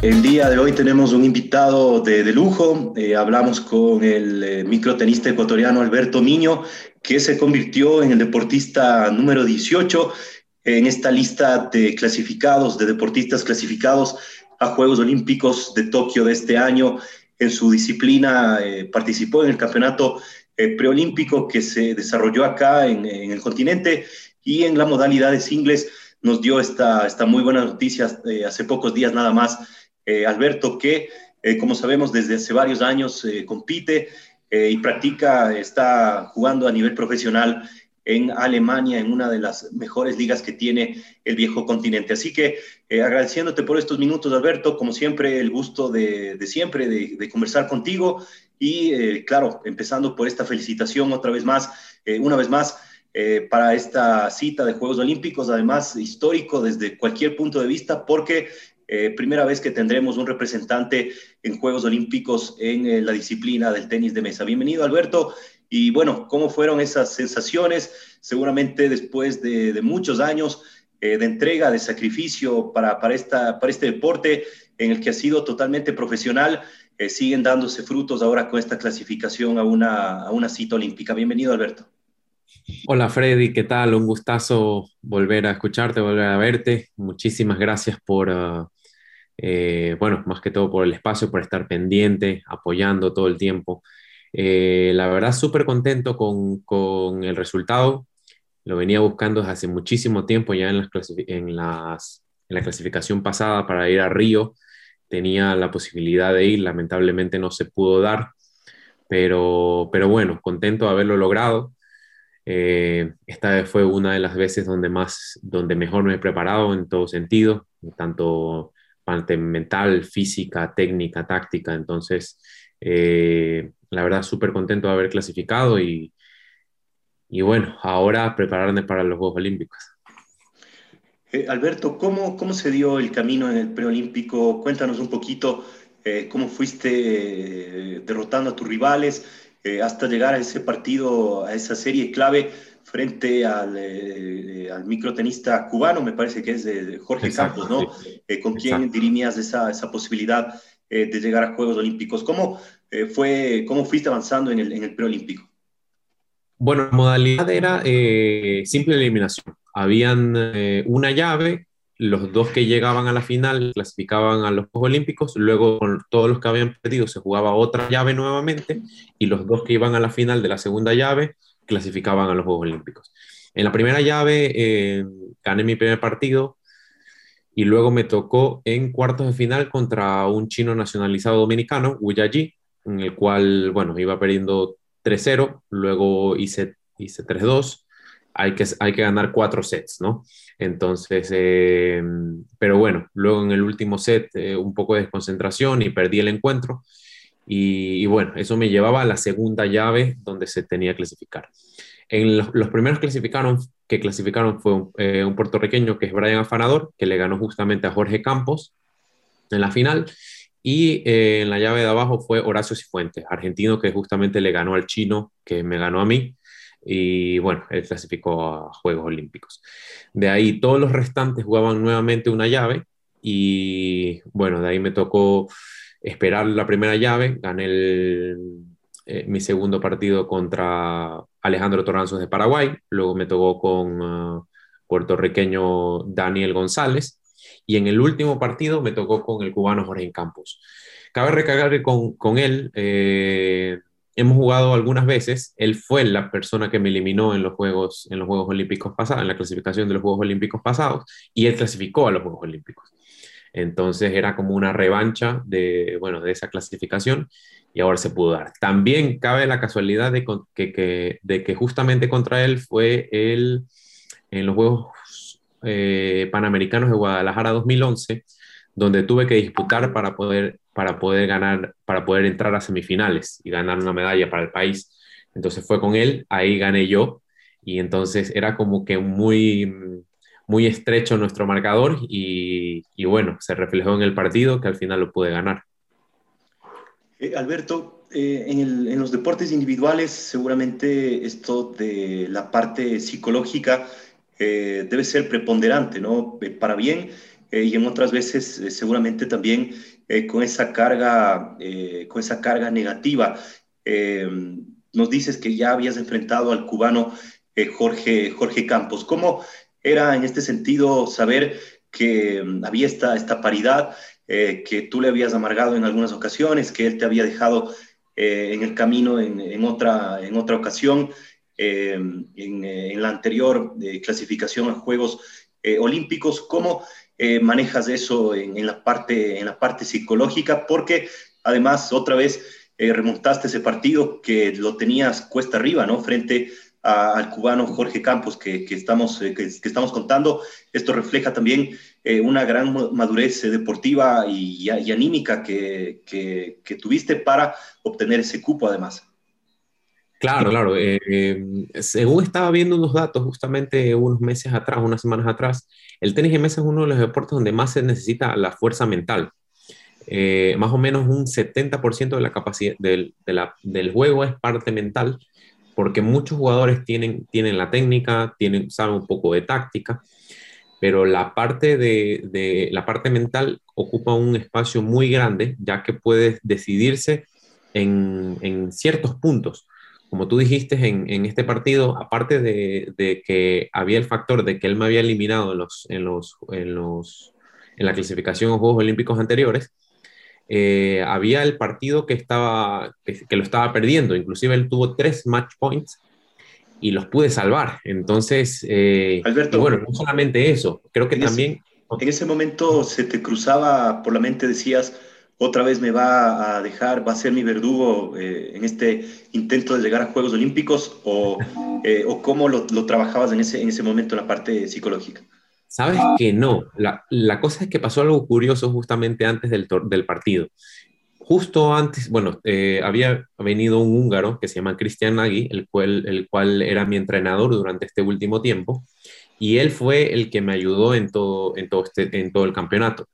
El día de hoy tenemos un invitado de, lujo. Eh, hablamos con el eh, microtenista ecuatoriano Alberto Miño, que se convirtió en el deportista número 18 en esta lista de clasificados, de deportistas clasificados a Juegos Olímpicos de Tokio de este año. En su disciplina eh, participó en el campeonato preolímpico que se desarrolló acá en, el continente y en la modalidad de singles nos dio esta, esta muy buena noticia hace pocos días nada más eh, Alberto, que eh, como sabemos desde hace varios años eh, compite y practica, está jugando a nivel profesional en Alemania, en una de las mejores ligas que tiene el viejo continente. Así que agradeciéndote por estos minutos, Alberto, como siempre, el gusto de, siempre de, conversar contigo y, claro, empezando por esta felicitación otra vez más, una vez más, para esta cita de Juegos Olímpicos, además histórico desde cualquier punto de vista, porque eh, primera vez que tendremos un representante en Juegos Olímpicos en eh, la disciplina del tenis de mesa. Bienvenido, Alberto. Y bueno, ¿cómo fueron esas sensaciones? Seguramente después de, muchos años eh, de entrega, de sacrificio para, para, esta, para este deporte en el que ha sido totalmente profesional, siguen dándose frutos ahora con esta clasificación a una, a una cita olímpica. Bienvenido, Alberto. Hola Freddy, ¿qué tal? Un gustazo volver a escucharte, volver a verte. Muchísimas gracias por, ah, eh, bueno, más que todo por el espacio, por estar pendiente, apoyando todo el tiempo. Eh, la verdad, súper contento con, con, el resultado. Lo venía buscando desde hace muchísimo tiempo, ya en, las en, las, en la clasificación pasada para ir a Río. Tenía la posibilidad de ir, lamentablemente no se pudo dar, pero, pero bueno, contento de haberlo logrado. Eh, esta vez fue una de las veces donde más, donde mejor me he preparado en todo sentido, tanto mental, física, técnica, táctica. Entonces, eh, la verdad, súper contento de haber clasificado y, y bueno, ahora prepararme para los Juegos Olímpicos. Eh, Alberto, ¿cómo, ¿cómo se dio el camino en el preolímpico? Cuéntanos un poquito eh, cómo fuiste derrotando a tus rivales hasta llegar a ese partido, a esa serie clave frente al, eh, al, microtenista cubano, me parece que es de Jorge Campos, ¿no? Eh, ¿Con quién dirimías esa, esa posibilidad eh, de llegar a Juegos Olímpicos? ¿Cómo, fue, cómo fuiste avanzando en el, en el preolímpico? Bueno, la modalidad era simple eliminación. Habían una llave, los dos que llegaban a la final clasificaban a los Juegos Olímpicos, luego con todos los que habían perdido se jugaba otra llave nuevamente y los dos que iban a la final de la segunda llave clasificaban a los Juegos Olímpicos. En la primera llave eh, gané mi primer partido y luego me tocó en cuartos de final contra un chino nacionalizado dominicano, Wu Yaji, en el cual, bueno, iba perdiendo 3-0, luego hice, hice 3-2, hay que, hay que ganar cuatro sets, ¿no? Entonces, eh, pero bueno, luego en el último set eh, un poco de desconcentración y perdí el encuentro y, bueno, eso me llevaba a la segunda llave donde se tenía que clasificar. En los, primeros clasificaron, que clasificaron fue eh, un, puertorriqueño que es Brian Afanador, que le ganó justamente a Jorge Campos en la final. Y eh, en la llave de abajo fue Horacio Cifuentes, argentino que justamente le ganó al chino, que me ganó a mí. Y bueno, él clasificó a Juegos Olímpicos. De ahí todos los restantes jugaban nuevamente una llave. Y bueno, de ahí me tocó esperar la primera llave, gané eh, mi segundo partido contra Alejandro Toranzos de Paraguay, luego me tocó con uh, puertorriqueño Daniel González y en el último partido me tocó con el cubano Jorge Campos. Cabe recalcar que con, con él, eh, hemos jugado algunas veces. Él fue la persona que me eliminó en los Juegos, en los Juegos Olímpicos pasados, en la clasificación de los Juegos Olímpicos pasados, y él clasificó a los Juegos Olímpicos. Entonces era como una revancha de, bueno, de esa clasificación y ahora se pudo dar. También cabe la casualidad de que, de que justamente contra él fue él en los Juegos eh, Panamericanos de Guadalajara 2011, donde tuve que disputar para poder, para poder ganar, para poder entrar a semifinales y ganar una medalla para el país. Entonces fue con él, ahí gané yo y entonces era como que muy muy estrecho nuestro marcador y, bueno, se reflejó en el partido que al final lo pude ganar. Eh, Alberto, eh, en, los deportes individuales seguramente esto de la parte psicológica eh, debe ser preponderante, ¿no? para bien y en otras veces seguramente también con esa carga, con esa carga negativa. nos dices que ya habías enfrentado al cubano Jorge, Jorge Campos. ¿Cómo, era en este sentido saber que mm, había esta, esta paridad, eh, que tú le habías amargado en algunas ocasiones, que él te había dejado eh, en el camino en, otra, en otra ocasión, eh, en, la anterior clasificación a Juegos Olímpicos. ¿Cómo manejas eso en, la parte, en la parte psicológica? Porque además, otra vez, remontaste ese partido que lo tenías cuesta arriba, ¿no? Frente al cubano Jorge Campos que, estamos, eh, que, estamos contando. Esto refleja también eh, una gran madurez eh, deportiva y, anímica que, tuviste para obtener ese cupo además. Claro, claro. según estaba viendo unos datos justamente unos meses atrás, unas semanas atrás, el tenis de mesa es uno de los deportes donde más se necesita la fuerza mental. más o menos un 70% de la capacidad del, del juego es parte mental porque muchos jugadores tienen, tienen la técnica, tienen, saben un poco de táctica, pero la parte, de, la parte mental ocupa un espacio muy grande, ya que puede decidirse en, ciertos puntos. Como tú dijiste en, este partido, aparte de, que había el factor de que él me había eliminado en, los, en, los, en, los, en la clasificación a Juegos Olímpicos anteriores, eh, había el partido que, estaba, que, lo estaba perdiendo, inclusive él tuvo tres match points y los pude salvar. Entonces, eh, Alberto, bueno, no solamente eso, creo que también... en ese momento se te cruzaba por la mente, decías, otra vez me va a dejar, va a ser mi verdugo eh, en este intento de llegar a Juegos Olímpicos o, o cómo lo, lo, trabajabas en ese, en ese momento en la parte psicológica. Sabes que no. La, cosa es que pasó algo curioso justamente antes del, partido. Justo antes, bueno, eh, había venido un húngaro que se llama Cristian Nagy, el cual, era mi entrenador durante este último tiempo, y él fue el que me ayudó este, en todo el campeonato.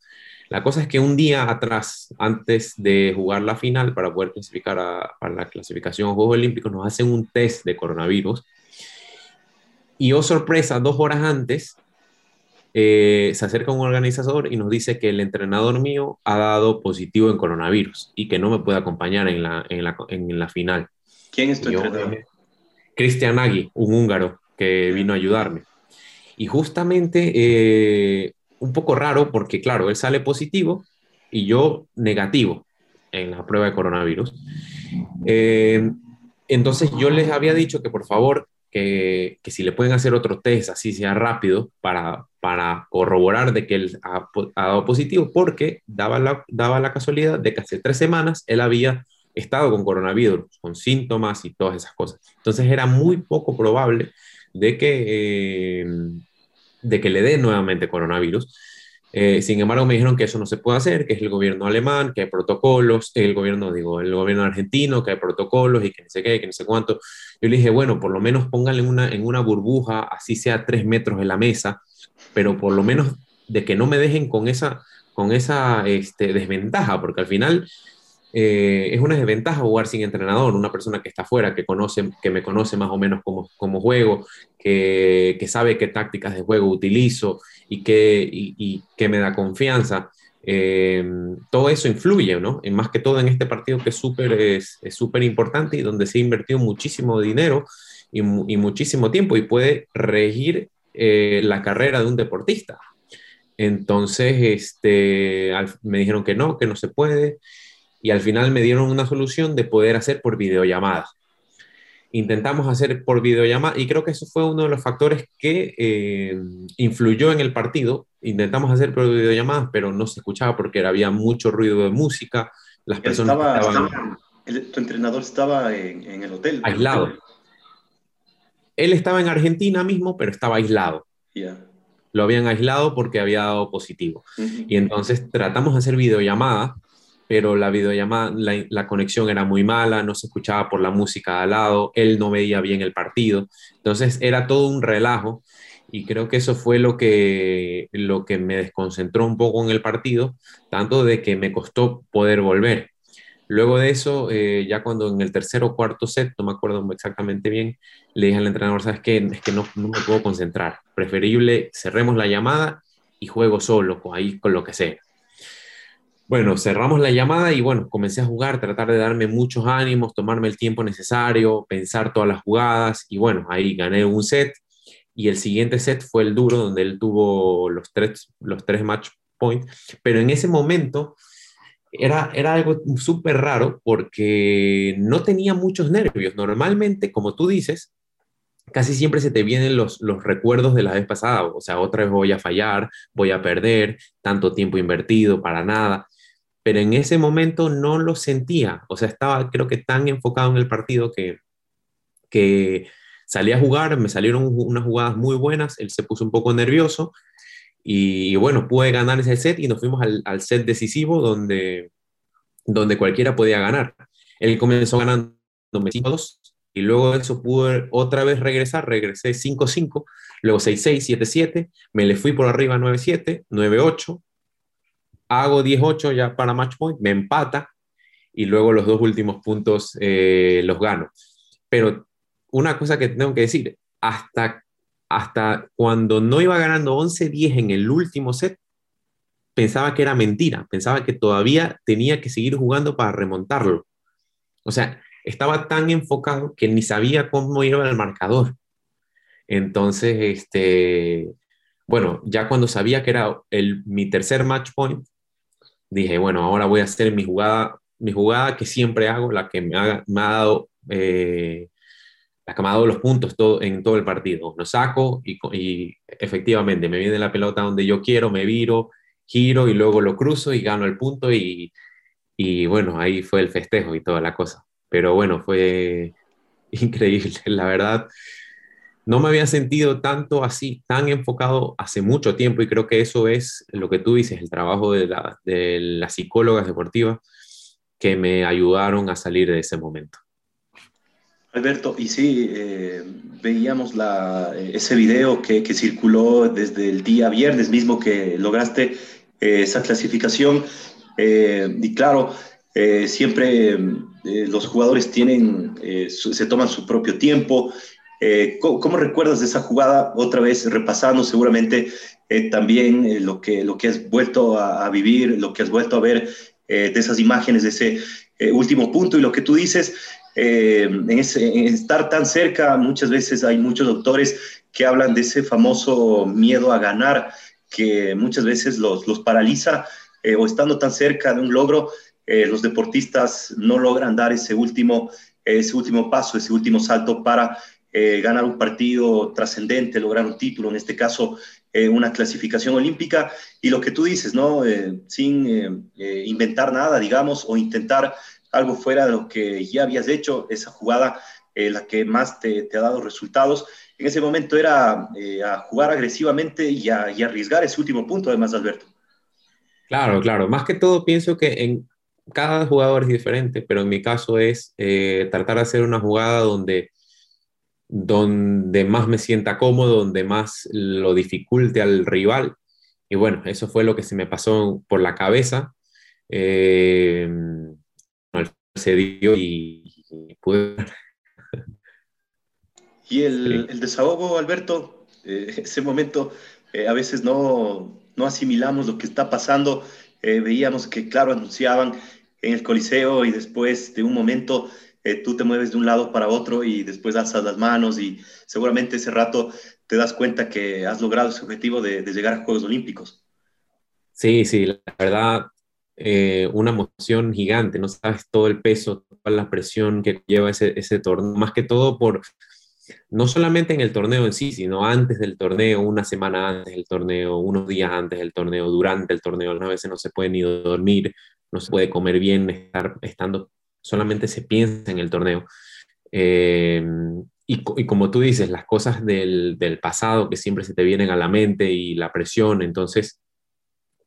La cosa es que un día atrás, antes de jugar la final para poder clasificar a, la clasificación a Juegos Olímpicos, nos hacen un test de coronavirus. Y oh sorpresa, dos horas antes eh, se acerca un organizador y nos dice que el entrenador mío ha dado positivo en coronavirus y que no me puede acompañar en la, en la, en la final. ¿Quién es tu entrenador? Cristian Nagy, un húngaro que vino a ayudarme. Y justamente eh, un poco raro porque, claro, él sale positivo y yo negativo en la prueba de coronavirus. Eh, entonces yo les había dicho que por favor que, si le pueden hacer otro test, así sea rápido, para, para corroborar de que él ha, dado positivo, porque daba la, daba la casualidad de que hace tres semanas él había estado con coronavirus, con síntomas y todas esas cosas. Entonces era muy poco probable de que, eh, de que le dé nuevamente coronavirus. Eh, sin embargo, me dijeron que eso no se puede hacer, que es el gobierno alemán, que hay protocolos, el gobierno, digo, el gobierno argentino, que hay protocolos y que no sé qué, que no sé cuánto. Yo le dije, bueno, por lo menos pónganle una, en una burbuja, así sea tres metros de la mesa, pero por lo menos de que no me dejen con esa, con esa este, desventaja, porque al final eh, es una desventaja jugar sin entrenador, una persona que está afuera, que, conoce, que me conoce más o menos como, como juego, que, que sabe qué tácticas de juego utilizo y que, y, que me da confianza. Eh, todo eso influye, ¿no? Y más que todo en este partido que es súper es, súper importante y donde se ha invertido muchísimo dinero y, y muchísimo tiempo y puede regir eh, la carrera de un deportista. Entonces, este, me dijeron que no, que no se puede. Y al final me dieron una solución de poder hacer por videollamada. Intentamos hacer por videollamada y creo que eso fue uno de los factores que eh, influyó en el partido. Intentamos hacer por videollamadas, pero no se escuchaba porque había mucho ruido de música. Las personas estaban... tu entrenador estaba en, el hotel. Aislado. Él estaba en Argentina mismo, pero estaba aislado. Lo habían aislado porque había dado positivo. Y entonces tratamos de hacer videollamada pero la videollamada, la, conexión era muy mala, no se escuchaba por la música al lado, él no veía bien el partido, entonces era todo un relajo y creo que eso fue lo que, lo que me desconcentró un poco en el partido, tanto de que me costó poder volver. Luego de eso, eh, ya cuando en el tercer o cuarto set, no me acuerdo exactamente bien, le dije al entrenador, ¿sabes qué? Es que no, no me puedo concentrar. Preferible cerremos la llamada y juego solo, ahí con lo que sea. Bueno, cerramos la llamada y bueno, comencé a jugar, tratar de darme muchos ánimos, tomarme el tiempo necesario, pensar todas las jugadas y bueno, ahí gané un set y el siguiente set fue el duro donde él tuvo los tres, los tres match points, pero en ese momento era, era algo súper raro porque no tenía muchos nervios. Normalmente, como tú dices, casi siempre se te vienen los, los recuerdos de la vez pasada, o sea, otra vez voy a fallar, voy a perder, tanto tiempo invertido para nada pero en ese momento no lo sentía, o sea, estaba creo que tan enfocado en el partido que, que salí a jugar, me salieron unas jugadas muy buenas, él se puso un poco nervioso y, bueno, pude ganar ese set y nos fuimos al, set decisivo donde, donde cualquiera podía ganar. Él comenzó ganando 5-2 y luego eso pude otra vez regresar, regresé 5-5, luego 6-6, 7-7, me le fui por arriba 9-7, 9-8, hago 18 ya para match point, me empata y luego los dos últimos puntos eh, los gano. Pero una cosa que tengo que decir, hasta, hasta cuando no iba ganando 11-10 en el último set, pensaba que era mentira, pensaba que todavía tenía que seguir jugando para remontarlo. O sea, estaba tan enfocado que ni sabía cómo iba el marcador. Entonces, este, bueno, ya cuando sabía que era el, mi tercer match point, dije, bueno, ahora voy a hacer mi jugada, mi jugada que siempre hago, la que me, ha, me dado... Eh, ha dado los puntos todo, en todo el partido. Lo saco y, y, efectivamente me viene la pelota donde yo quiero, me viro, giro y luego lo cruzo y gano el punto y, y bueno, ahí fue el festejo y toda la cosa. Pero bueno, fue increíble, la verdad no me había sentido tanto así, tan enfocado hace mucho tiempo y creo que eso es lo que tú dices, el trabajo de, las psicólogas deportivas que me ayudaron a salir de ese momento. Alberto, y sí, eh, veíamos ese video que, circuló desde el día viernes mismo que lograste eh, esa clasificación. Eh, y claro, siempre los jugadores tienen, se toman su propio tiempo eh, ¿cómo, recuerdas de esa jugada? Otra vez repasando seguramente eh, también eh, lo, que, lo que has vuelto a, vivir, lo que has vuelto a ver de esas imágenes, de ese último punto y lo que tú dices, en, estar tan cerca, muchas veces hay muchos doctores que hablan de ese famoso miedo a ganar que muchas veces los, los paraliza o estando tan cerca de un logro, los deportistas no logran dar ese último, ese último paso, ese último salto para eh, ganar un partido trascendente, lograr un título, en este caso eh, una clasificación olímpica, y lo que tú dices, ¿no? Eh, sin inventar nada, digamos, o intentar algo fuera de lo que ya habías hecho, esa jugada, la que más te, ha dado resultados. En ese momento era jugar agresivamente y arriesgar ese último punto, además, Alberto. Claro, claro. Más que todo pienso que en cada jugador es diferente, pero en mi caso es tratar de hacer una jugada donde donde más me sienta cómodo, donde más lo dificulte al rival. Y bueno, eso fue lo que se me pasó por la cabeza. Eh, se dio y, pude... Y el, desahogo, Alberto, eh, ese momento, eh, a veces no, no, asimilamos lo que está pasando. veíamos que, claro, anunciaban en el Coliseo y después de un momento eh, tú te mueves de un lado para otro y después alzas las manos y seguramente ese rato te das cuenta que has logrado ese objetivo de, llegar a Juegos Olímpicos. Sí, sí, la verdad, eh, una emoción gigante, no sabes todo el peso, toda la presión que lleva ese, ese torneo, más que todo por, no solamente en el torneo en sí, sino antes del torneo, una semana antes del torneo, unos días antes del torneo, durante el torneo, a veces no se puede ni dormir, no se puede comer bien, estar estando, solamente se piensa en el torneo. Eh, y, como tú dices, las cosas del, del, pasado que siempre se te vienen a la mente y la presión, entonces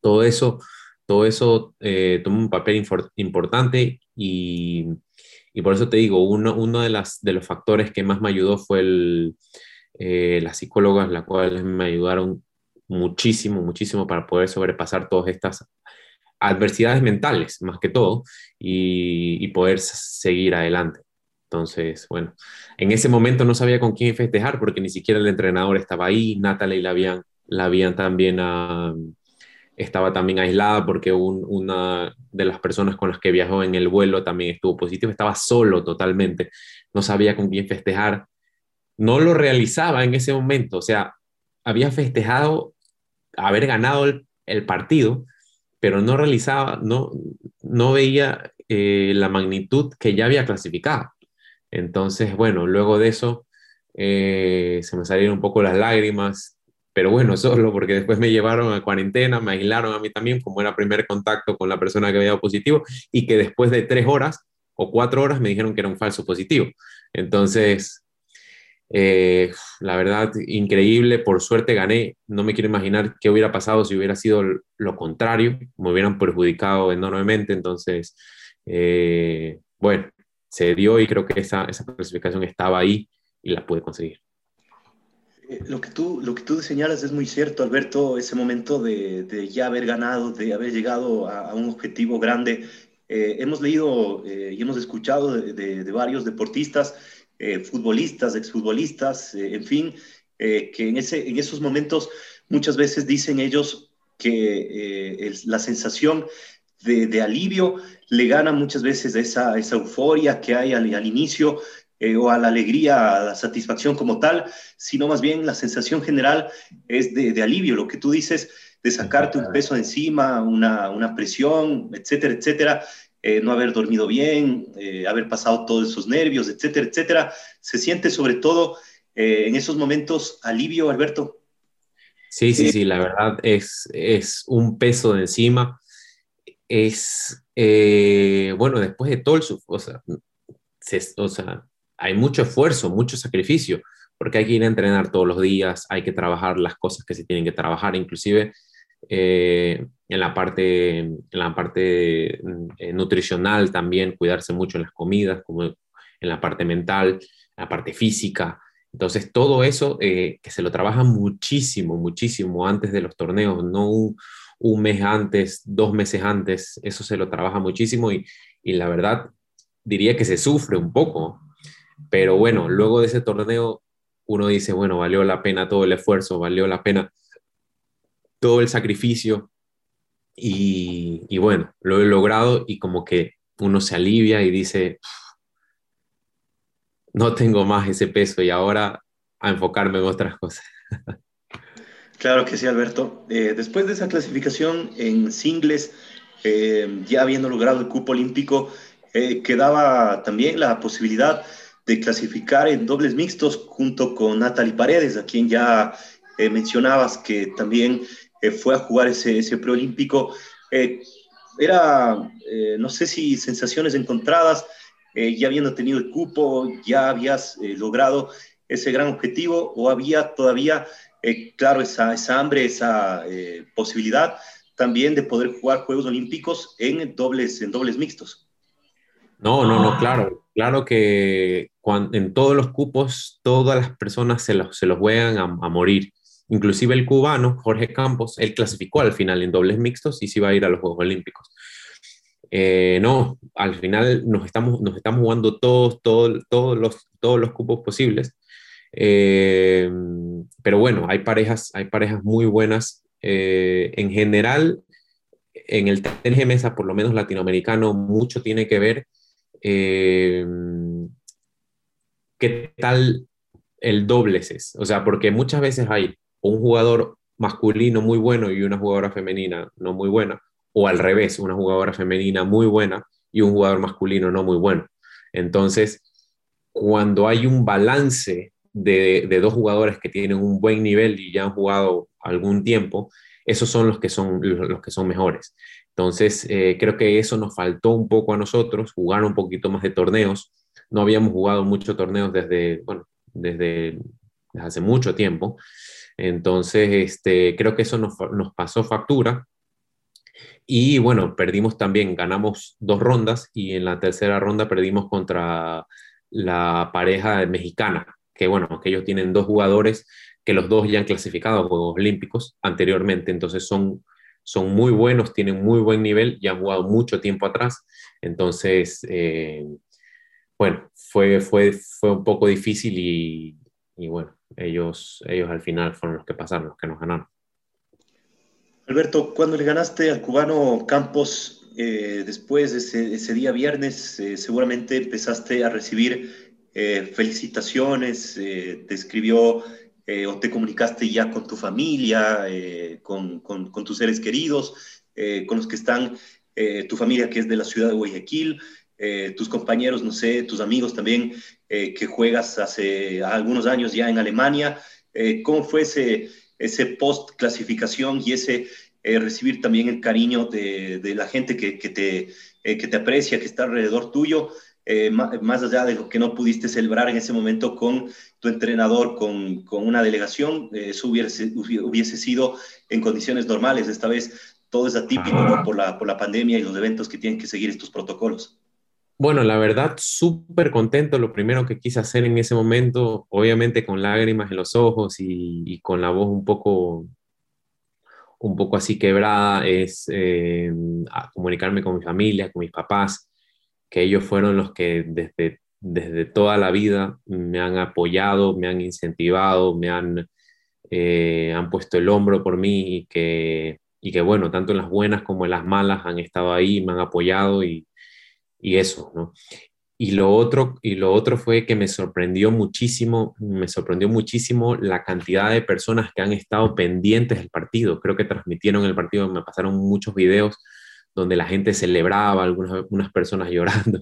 todo eso todo eso eh, un papel importante y, por eso te digo, uno, uno de, las, de los factores que más me ayudó fue eh, las psicólogas, las cuales me ayudaron muchísimo, muchísimo para poder sobrepasar todas estas adversidades mentales, más que todo, y, y poder seguir adelante. Entonces, bueno, en ese momento no sabía con quién festejar porque ni siquiera el entrenador estaba ahí, Natalie la habían, la habían también a, estaba también aislada porque una de las personas con las que viajó en el vuelo también estuvo positivo, estaba solo totalmente, no sabía con quién festejar, no lo realizaba en ese momento, o sea, había festejado haber ganado el, partido, pero no realizaba, no, no veía eh, la magnitud que ya había clasificado. Entonces, bueno, luego de eso eh, se me salieron un poco las lágrimas, pero bueno, solo porque después me llevaron a cuarentena, me aislaron a mí también, como era primer contacto con la persona que había dado positivo, y que después de tres horas o cuatro horas me dijeron que era un falso positivo. Entonces, eh, la verdad, increíble, por suerte gané, no me quiero imaginar qué hubiera pasado si hubiera sido lo contrario, me hubieran perjudicado enormemente, entonces, eh, bueno, se dio y creo que esa, esa clasificación estaba ahí y la pude conseguir. Eh, lo que, tú, lo que tú señalas es muy cierto, Alberto, ese momento de, de ya haber ganado, de haber llegado a, un objetivo grande. Eh, hemos leído eh, y hemos escuchado de, de, varios deportistas, futbolistas, exfutbolistas, en fin, que en, ese, en esos momentos muchas veces dicen ellos que la sensación de, alivio le gana muchas veces esa, esa euforia que hay al, al inicio, eh, o a la alegría, a la satisfacción como tal, sino más bien la sensación general es de, alivio, lo que tú dices, de sacarte un peso encima, una, una presión, etcétera, etcétera, eh, no haber dormido bien, eh, haber pasado todos esos nervios, etcétera, etcétera. Se siente sobre todo en esos momentos alivio, Alberto. Sí, sí, sí, la verdad es, es un peso de encima. Es, bueno, después de el, o o sea, hay mucho esfuerzo, mucho sacrificio, porque hay que ir a entrenar todos los días, hay que trabajar las cosas que se tienen que trabajar, inclusive eh, en la parte, en la parte eh, nutricional también, cuidarse mucho en las comidas, como en la parte mental, en la parte física. Entonces, todo eso eh, que se lo trabaja muchísimo, muchísimo antes de los torneos, no un, mes antes, dos meses antes, eso se lo trabaja muchísimo y, y la verdad diría que se sufre un poco, pero bueno, luego de ese torneo uno dice, bueno, valió la pena todo el esfuerzo, valió la pena todo el sacrificio y, bueno, lo he logrado y como que uno se alivia y dice, no tengo más ese peso y ahora a enfocarme en otras cosas. Claro que sí, Alberto. Eh, después de esa clasificación en singles, eh, ya habiendo logrado el cupo olímpico, eh, quedaba también la posibilidad de clasificar en dobles mixtos junto con Natalie Paredes, a quien ya eh, mencionabas que también eh, fue a jugar ese, ese preolímpico. Eh, era, no sé si sensaciones encontradas, ya habiendo tenido el cupo, ya habías logrado ese gran objetivo o había todavía, claro, esa, esa hambre, esa posibilidad también de poder jugar Juegos Olímpicos en dobles, en dobles mixtos. No, no, no, claro. Claro que en todos los cupos todas las personas se los, se los juegan a, morir. Inclusive el cubano, Jorge Campos, él clasificó al final en dobles mixtos y se iba a ir a los Juegos Olímpicos. Eh, no, al final nos estamos, nos estamos jugando todos, todos, todos, los, todos los cupos posibles. Eh, pero bueno, hay parejas, hay parejas muy buenas. Eh, en general, en el tenis mesa, por lo menos latinoamericano, mucho tiene que ver qué tal el dobles es. O sea, porque muchas veces hay un jugador masculino muy bueno y una jugadora femenina no muy buena, o al revés, una jugadora femenina muy buena y un jugador masculino no muy bueno. Entonces, cuando hay un balance de, dos jugadores que tienen un buen nivel y ya han jugado algún tiempo, esos son los que son, los que son mejores. Entonces, eh, creo que eso nos faltó un poco a nosotros, jugar un poquito más de torneos. No habíamos jugado muchos torneos desde, bueno, desde, hace mucho tiempo. Entonces, este, creo que eso nos, nos pasó factura. Y bueno, perdimos también, ganamos dos rondas y en la tercera ronda perdimos contra la pareja mexicana, que bueno, que ellos tienen dos jugadores que los dos ya han clasificado a Juegos Olímpicos anteriormente, entonces son, son muy buenos, tienen muy buen nivel y han jugado mucho tiempo atrás, entonces, eh, bueno, fue, fue, fue un poco difícil y, y bueno, ellos, ellos al final fueron los que pasaron, los que nos ganaron. Alberto, cuando le ganaste al cubano Campos eh, después de ese, ese, día viernes, eh, seguramente empezaste a recibir eh, felicitaciones, te escribió o te comunicaste ya con tu familia, con, con, con, tus seres queridos, con los que están, tu familia que es de la ciudad de Guayaquil, tus compañeros, no sé, tus amigos también, que juegas hace algunos años ya en Alemania. ¿Cómo fue ese ese post clasificación y ese eh, recibir también el cariño de, de la gente que, que te, eh, que te aprecia, que está alrededor tuyo, eh, más, allá de lo que no pudiste celebrar en ese momento con tu entrenador, con, con una delegación, eso hubiese, hubiese sido en condiciones normales. Esta vez todo es atípico por, la, por la pandemia y los eventos que tienen que seguir estos protocolos. Bueno, la verdad, súper contento. Lo primero que quise hacer en ese momento, obviamente con lágrimas en los ojos y, con la voz un poco, un poco así quebrada, es eh, comunicarme con mi familia, con mis papás, que ellos fueron los que desde, desde toda la vida me han apoyado, me han incentivado, me han, eh, han puesto el hombro por mí y que, y que, bueno, tanto en las buenas como en las malas han estado ahí, me han apoyado y y eso, ¿no? Y lo otro, y lo otro fue que me sorprendió muchísimo, me sorprendió muchísimo la cantidad de personas que han estado pendientes del partido. Creo que transmitieron el partido, me pasaron muchos videos donde la gente celebraba, algunas unas personas llorando,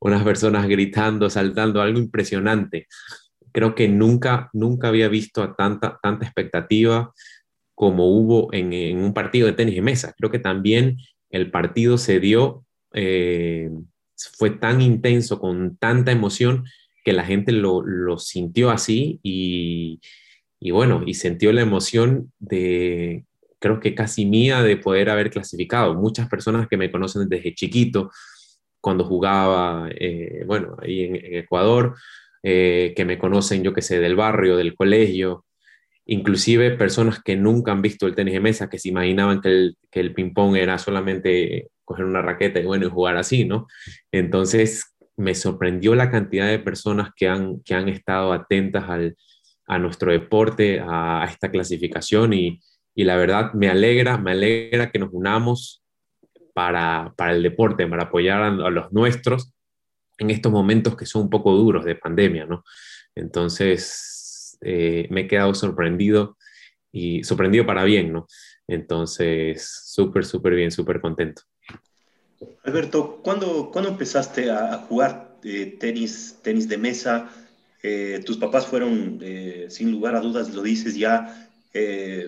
unas personas gritando, saltando, algo impresionante. Creo que nunca, nunca había visto tanta, tanta expectativa como hubo en, en un partido de tenis de mesa. Creo que también el partido se dio eh, fue tan intenso, con tanta emoción, que la gente lo, lo sintió así y, y, bueno, y sintió la emoción de, creo que casi mía, de poder haber clasificado. Muchas personas que me conocen desde chiquito, cuando jugaba, eh, bueno, ahí en, Ecuador, eh, que me conocen, yo que sé, del barrio, del colegio, inclusive personas que nunca han visto el tenis de mesa, que se imaginaban que el, que el ping-pong era solamente coger una raqueta y bueno, y jugar así, ¿no? Entonces me sorprendió la cantidad de personas que han, que han estado atentas al, a nuestro deporte, a, esta clasificación y, y, la verdad me alegra, me alegra que nos unamos para, para el deporte, para apoyar a, los nuestros en estos momentos que son un poco duros de pandemia, ¿no? Entonces eh, me he quedado sorprendido y sorprendido para bien, ¿no? Entonces, súper, súper bien, súper contento. Alberto, ¿cuándo, ¿cuándo empezaste a, jugar eh, tenis, tenis de mesa? Eh, tus papás fueron, eh, sin lugar a dudas, lo dices ya,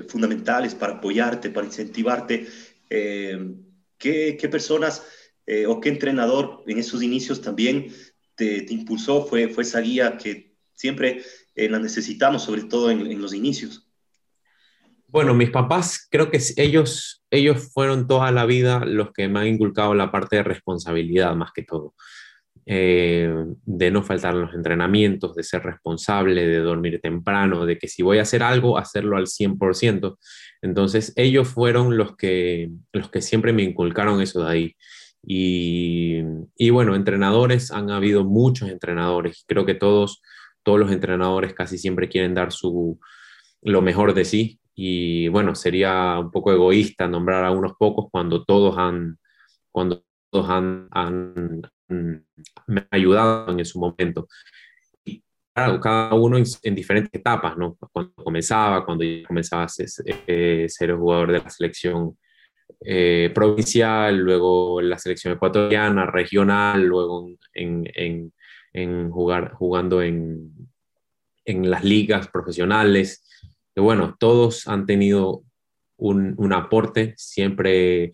fundamentales para apoyarte, para incentivarte. ¿qué, ¿qué, personas o qué entrenador en esos inicios también te, te, impulsó? Fue, fue esa guía que siempre la necesitamos, sobre todo en, en los inicios. Bueno, mis papás, creo que ellos, ellos fueron toda la vida los que me han inculcado la parte de responsabilidad más que todo. Eh, de no faltar los entrenamientos, de ser responsable, de dormir temprano, de que si voy a hacer algo, hacerlo al 100%. Entonces, ellos fueron los que, los que siempre me inculcaron eso de ahí. Y, y bueno, entrenadores, han habido muchos entrenadores. Creo que todos, todos los entrenadores casi siempre quieren dar su, lo mejor de sí y bueno, sería un poco egoísta nombrar a unos pocos cuando todos han, cuando todos han, han, me ayudado en su momento. Y claro, cada uno en, diferentes etapas, ¿no? Cuando comenzaba, cuando ya comenzaba a ser, eh, ser jugador de la selección eh, provincial, luego la selección ecuatoriana, regional, luego en, jugar, jugando en, en las ligas profesionales. Que bueno, todos han tenido un, un aporte siempre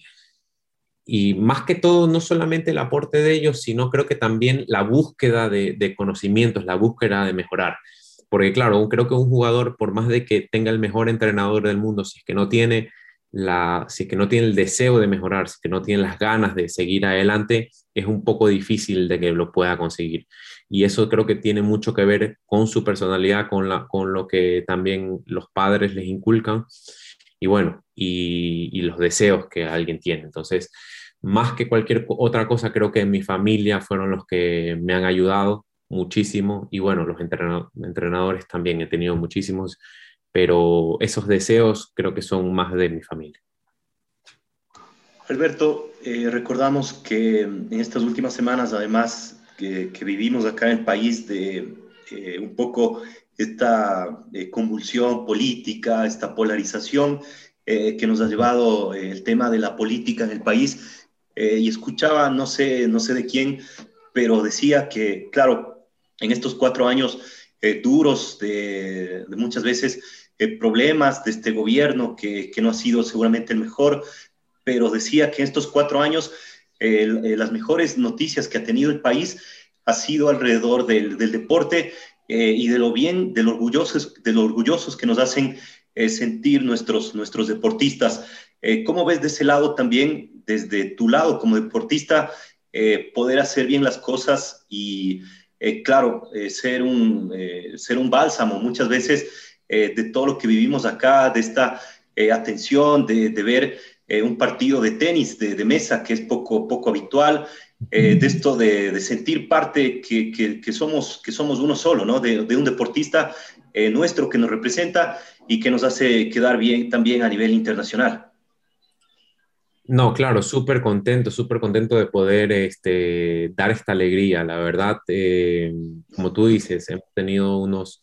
y más que todo, no solamente el aporte de ellos, sino creo que también la búsqueda de, conocimientos, la búsqueda de mejorar. Porque claro, creo que un jugador, por más de que tenga el mejor entrenador del mundo, si es que no tiene la, si es que no tiene el deseo de mejorar, si es que no tiene las ganas de seguir adelante, es un poco difícil de que lo pueda conseguir. Y eso creo que tiene mucho que ver con su personalidad, con, la, con lo que también los padres les inculcan y bueno, y, los deseos que alguien tiene. Entonces, más que cualquier otra cosa, creo que mi familia fueron los que me han ayudado muchísimo y bueno, los entrenadores también he tenido muchísimos, pero esos deseos creo que son más de mi familia. Alberto, eh, recordamos que en estas últimas semanas, además que, vivimos acá en el país de eh, un poco esta eh, convulsión política, esta polarización eh, que nos ha llevado eh, el tema de la política en el país. y escuchaba, no sé, no sé de quién, pero decía que, claro, en estos cuatro años duros de, muchas veces problemas de este gobierno que, que, no ha sido seguramente el mejor, pero decía que en estos cuatro años las mejores noticias que ha tenido el país ha sido alrededor del, del deporte eh, y de lo bien, de lo orgullosos, de lo orgullosos que nos hacen eh, sentir nuestros, nuestros deportistas. Eh, ¿Cómo ves de ese lado también, desde tu lado como deportista, poder hacer bien las cosas y, claro, ser, un, ser un bálsamo muchas veces de todo lo que vivimos acá, de esta atención, de, de ver un partido de tenis, de, mesa, que es poco, poco habitual, eh, de esto de, sentir parte que, que, somos, que somos uno solo, ¿no? De, un deportista eh, nuestro que nos representa y que nos hace quedar bien también a nivel internacional. No, claro, súper contento, súper contento de poder este, dar esta alegría. La verdad, eh, como tú dices, hemos tenido unos,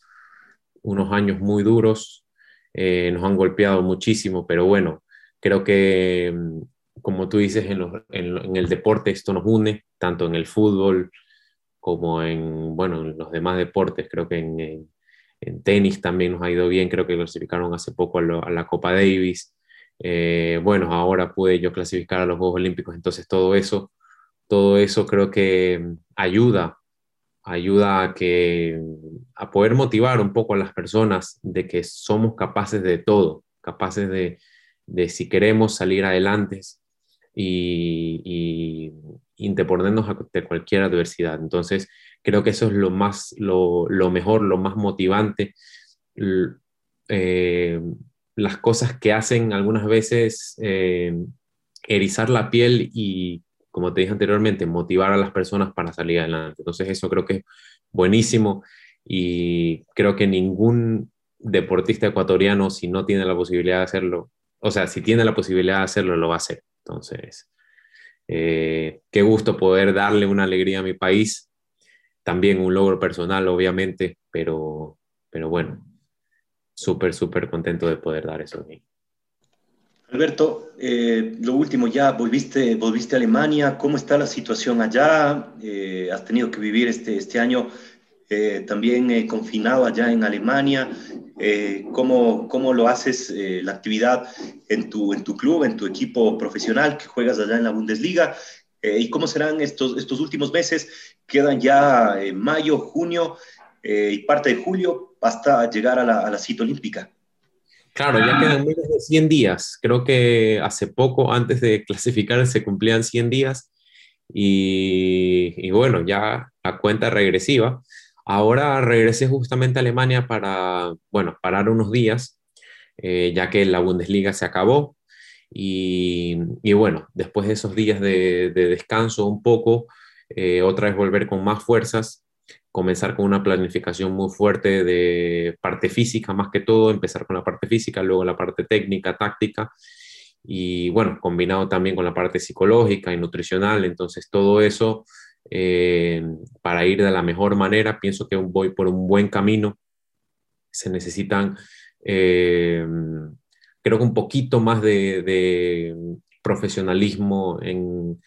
unos años muy duros, nos han golpeado muchísimo, pero bueno, creo que como tú dices, en, el deporte esto nos une, tanto en el fútbol como en, bueno, en los demás deportes. Creo que en, tenis también nos ha ido bien, creo que clasificaron hace poco a, la Copa Davis. Eh, bueno, ahora pude yo clasificar a los Juegos Olímpicos, entonces todo eso, todo eso creo que ayuda, ayuda a, que, a poder motivar un poco a las personas de que somos capaces de todo, capaces de, de si queremos salir adelante, y, y interponernos ante cualquier adversidad. Entonces, creo que eso es lo más, lo, mejor, lo más motivante. Eh, las cosas que hacen algunas veces eh, erizar la piel y, como te dije anteriormente, motivar a las personas para salir adelante. Entonces, eso creo que es buenísimo y creo que ningún deportista ecuatoriano, si no tiene la posibilidad de hacerlo, o sea, si tiene la posibilidad de hacerlo, lo va a hacer. Entonces, eh, qué gusto poder darle una alegría a mi país. También un logro personal, obviamente, pero, pero bueno, súper, súper contento de poder dar eso. Alberto, eh, lo último ya, volviste, volviste a Alemania, ¿cómo está la situación allá? Eh, has tenido que vivir este, este año también confinado allá en Alemania. Eh, cómo, cómo, lo haces eh, la actividad en tu, en tu club, en tu equipo profesional que juegas allá en la Bundesliga eh, y cómo serán estos, estos últimos meses. Quedan ya mayo, junio y parte de julio hasta llegar a la, a la cita olímpica. Claro, ya quedan menos de 100 días. Creo que hace poco, antes de clasificar, se cumplían 100 días. Y, y bueno, ya la cuenta regresiva. Ahora regresé justamente a Alemania para, bueno, parar unos días, eh, ya que la Bundesliga se acabó. Y, bueno, después de esos días de, descanso un poco, eh, otra vez volver con más fuerzas, comenzar con una planificación muy fuerte de parte física más que todo, empezar con la parte física, luego la parte técnica, táctica, y bueno, combinado también con la parte psicológica y nutricional, entonces todo eso eh, para ir de la mejor manera. Pienso que voy por un buen camino. Se necesitan, eh, creo que un poquito más de, profesionalismo en,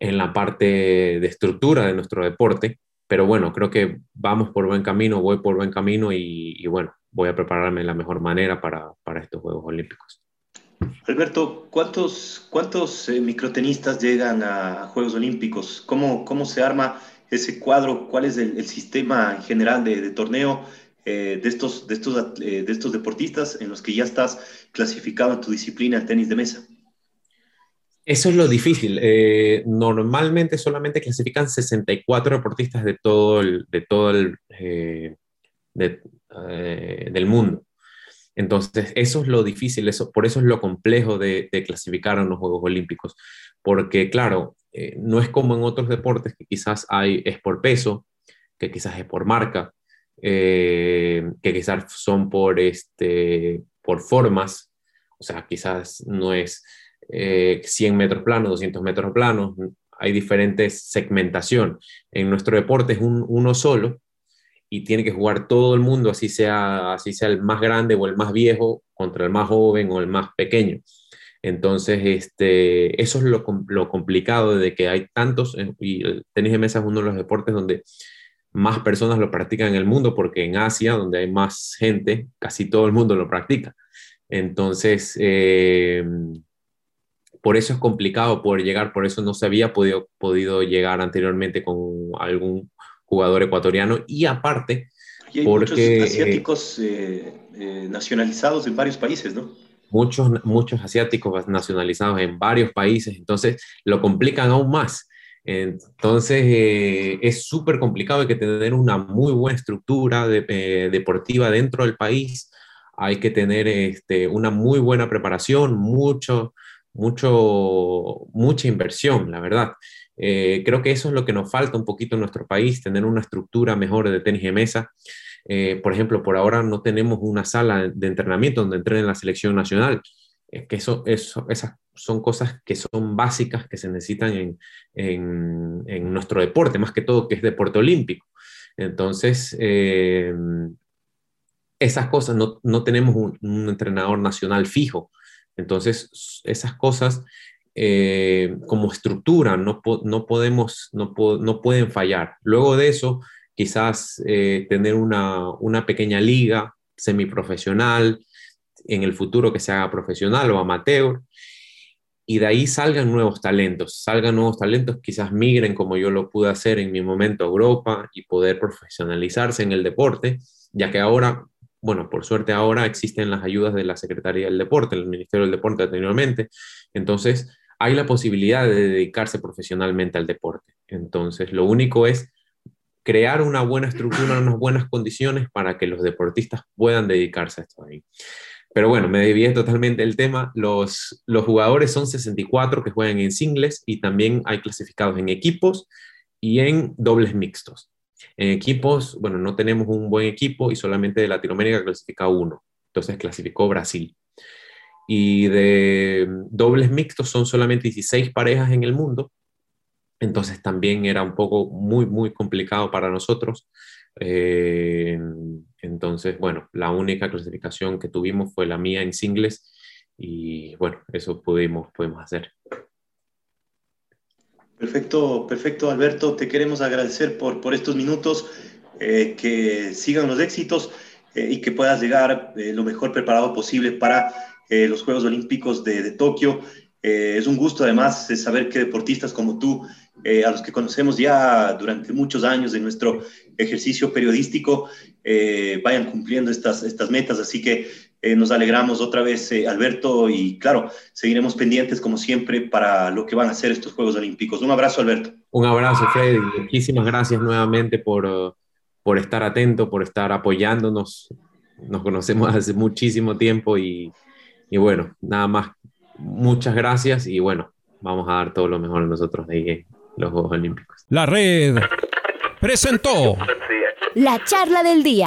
en la parte de estructura de nuestro deporte. Pero bueno, creo que vamos por buen camino, voy por buen camino y, bueno, voy a prepararme de la mejor manera para, para estos Juegos Olímpicos. Alberto, ¿cuántos, eh, microtenistas llegan a Juegos Olímpicos? ¿Cómo, ¿Cómo se arma ese cuadro? ¿Cuál es el, sistema en general de, torneo eh, eh, de estos deportistas en los que ya estás clasificado en tu disciplina, el tenis de mesa? Eso es lo difícil. normalmente solamente clasifican 64 deportistas de todo el, de todo el del mundo. Entonces, eso es lo difícil, eso, por eso es lo complejo de, clasificar a los Juegos Olímpicos, porque claro, eh, no es como en otros deportes que quizás hay, es por peso, que quizás es por marca, eh, que quizás son por, este, por formas, o sea, quizás no es 100 eh, metros planos, 200 metros planos, hay diferentes segmentación. En nuestro deporte es un, uno solo, y tiene que jugar todo el mundo, así sea, así sea el más grande o el más viejo contra el más joven o el más pequeño. Entonces, este, eso es lo, lo complicado de que hay tantos, eh, y el tenis de mesa es uno de los deportes donde más personas lo practican en el mundo, porque en Asia, donde hay más gente, casi todo el mundo lo practica. Entonces, eh, por eso es complicado poder llegar, por eso no se había podido, podido llegar anteriormente con algún jugador ecuatoriano y aparte y hay porque muchos eh, asiáticos eh, eh, nacionalizados en varios países, ¿no? Muchos, muchos asiáticos nacionalizados en varios países, entonces lo complican aún más. Entonces es súper complicado, hay que tener una muy buena estructura deportiva dentro del país, hay que tener este, una muy buena preparación, mucho, mucho, mucha inversión, la verdad. Eh, creo que eso es lo que nos falta un poquito en nuestro país, tener una estructura mejor de tenis de mesa. Eh, por ejemplo, por ahora no tenemos una sala de entrenamiento donde entrenen la selección nacional. Es que eso, eso, esas son cosas que son básicas que se necesitan en, en, nuestro deporte, más que todo que es deporte olímpico. Entonces, eh, esas cosas no, no tenemos un, entrenador nacional fijo. Entonces, esas cosas eh, como estructura, no, no podemos, no, no, pueden fallar. Luego de eso, quizás eh, tener una, una, pequeña liga semiprofesional, en el futuro que se haga profesional o amateur, y de ahí salgan nuevos talentos, salgan nuevos talentos, quizás migren como yo lo pude hacer en mi momento a Europa y poder profesionalizarse en el deporte, ya que ahora bueno, por suerte ahora existen las ayudas de la Secretaría del Deporte, el Ministerio del Deporte anteriormente. Entonces, hay la posibilidad de dedicarse profesionalmente al deporte. Entonces, lo único es crear una buena estructura, unas buenas condiciones para que los deportistas puedan dedicarse a esto ahí. Pero bueno, me desvié totalmente del tema. Los, los jugadores son 64 que juegan en singles y también hay clasificados en equipos y en dobles mixtos. En equipos, bueno, no tenemos un buen equipo y solamente de Latinoamérica clasifica uno. Entonces clasificó Brasil y de dobles mixtos son solamente 16 parejas en el mundo. Entonces también era un poco muy, muy complicado para nosotros. Eh, entonces, bueno, la única clasificación que tuvimos fue la mía en singles y bueno, eso pudimos, pudimos hacer. Perfecto, perfecto, Alberto. Te queremos agradecer por, por estos minutos, eh, que sigan los éxitos eh, y que puedas llegar lo mejor preparado posible para eh, los Juegos Olímpicos de, Tokio. Eh, es un gusto además saber que deportistas como tú, eh, a los que conocemos ya durante muchos años de nuestro ejercicio periodístico, vayan cumpliendo estas, estas metas. Así que nos alegramos otra vez, Alberto, y claro, seguiremos pendientes como siempre para lo que van a ser estos Juegos Olímpicos. Un abrazo, Alberto. Un abrazo, Freddy. Muchísimas gracias nuevamente por, por estar atento, por estar apoyándonos. Nos conocemos hace muchísimo tiempo y y bueno, nada más, muchas gracias y bueno, vamos a dar todo lo mejor a nosotros de los Juegos Olímpicos. La red presentó la charla del día.